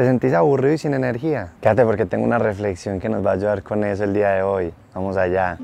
¿Te sentís aburrido y sin energía? Quédate porque tengo una reflexión que nos va a ayudar con eso el día de hoy. Vamos allá.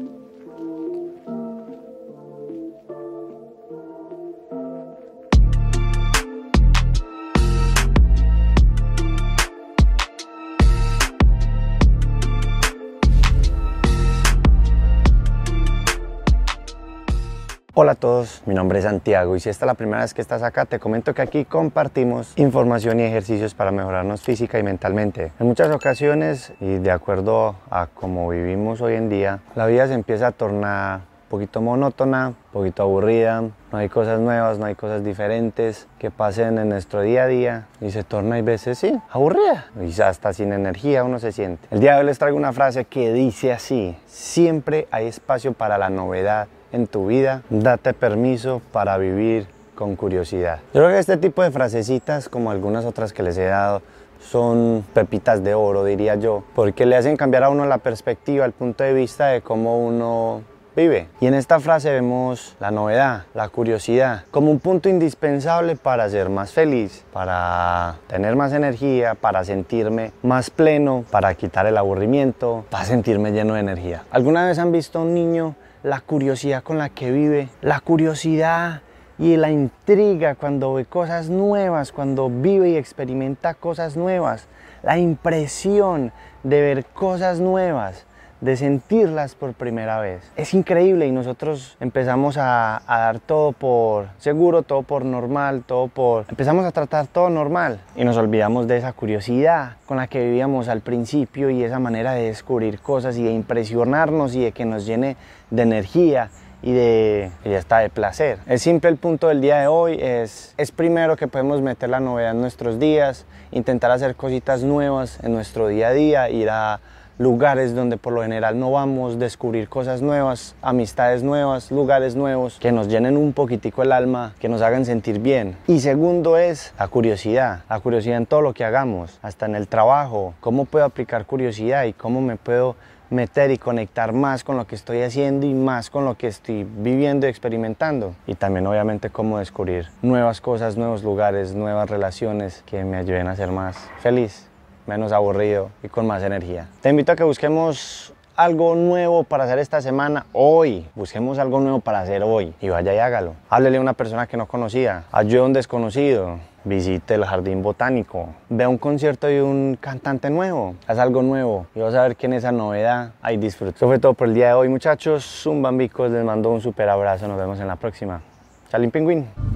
Hola a todos, mi nombre es Santiago y si esta es la primera vez que estás acá, te comento que aquí compartimos información y ejercicios para mejorarnos física y mentalmente. En muchas ocasiones y de acuerdo a cómo vivimos hoy en día, la vida se empieza a tornar un poquito monótona, un poquito aburrida, no hay cosas nuevas, no hay cosas diferentes que pasen en nuestro día a día y se torna a veces sí, aburrida ya hasta sin energía uno se siente. El día de hoy les traigo una frase que dice así, siempre hay espacio para la novedad en tu vida, date permiso para vivir con curiosidad. Yo creo que este tipo de frasecitas, como algunas otras que les he dado, son pepitas de oro, diría yo, porque le hacen cambiar a uno la perspectiva, el punto de vista de cómo uno vive. Y en esta frase vemos la novedad, la curiosidad, como un punto indispensable para ser más feliz, para tener más energía, para sentirme más pleno, para quitar el aburrimiento, para sentirme lleno de energía. ¿Alguna vez han visto a un niño la curiosidad con la que vive, la curiosidad y la intriga cuando ve cosas nuevas, cuando vive y experimenta cosas nuevas, la impresión de ver cosas nuevas de sentirlas por primera vez. Es increíble y nosotros empezamos a, dar todo por seguro, todo por normal, todo por... Empezamos a tratar todo normal y nos olvidamos de esa curiosidad con la que vivíamos al principio y esa manera de descubrir cosas y de impresionarnos y de que nos llene de energía y de y está de placer. Es simple el punto del día de hoy es es primero que podemos meter la novedad en nuestros días, intentar hacer cositas nuevas en nuestro día a día, ir a lugares donde por lo general no vamos, descubrir cosas nuevas, amistades nuevas, lugares nuevos que nos llenen un poquitico el alma, que nos hagan sentir bien. Y segundo es la curiosidad, la curiosidad en todo lo que hagamos, hasta en el trabajo, cómo puedo aplicar curiosidad y cómo me puedo meter y conectar más con lo que estoy haciendo y más con lo que estoy viviendo y experimentando. Y también obviamente cómo descubrir nuevas cosas, nuevos lugares, nuevas relaciones que me ayuden a ser más feliz menos aburrido y con más energía. Te invito a que busquemos algo nuevo para hacer esta semana hoy. Busquemos algo nuevo para hacer hoy y vaya y hágalo. Háblele a una persona que no conocía, ayude a un desconocido, visite el jardín botánico, vea un concierto de un cantante nuevo, haz algo nuevo y vas a ver quién es esa novedad. Ahí disfruta. Eso fue todo por el día de hoy, muchachos. Un bambicos, les mando un super abrazo. Nos vemos en la próxima. Salín Pingüín.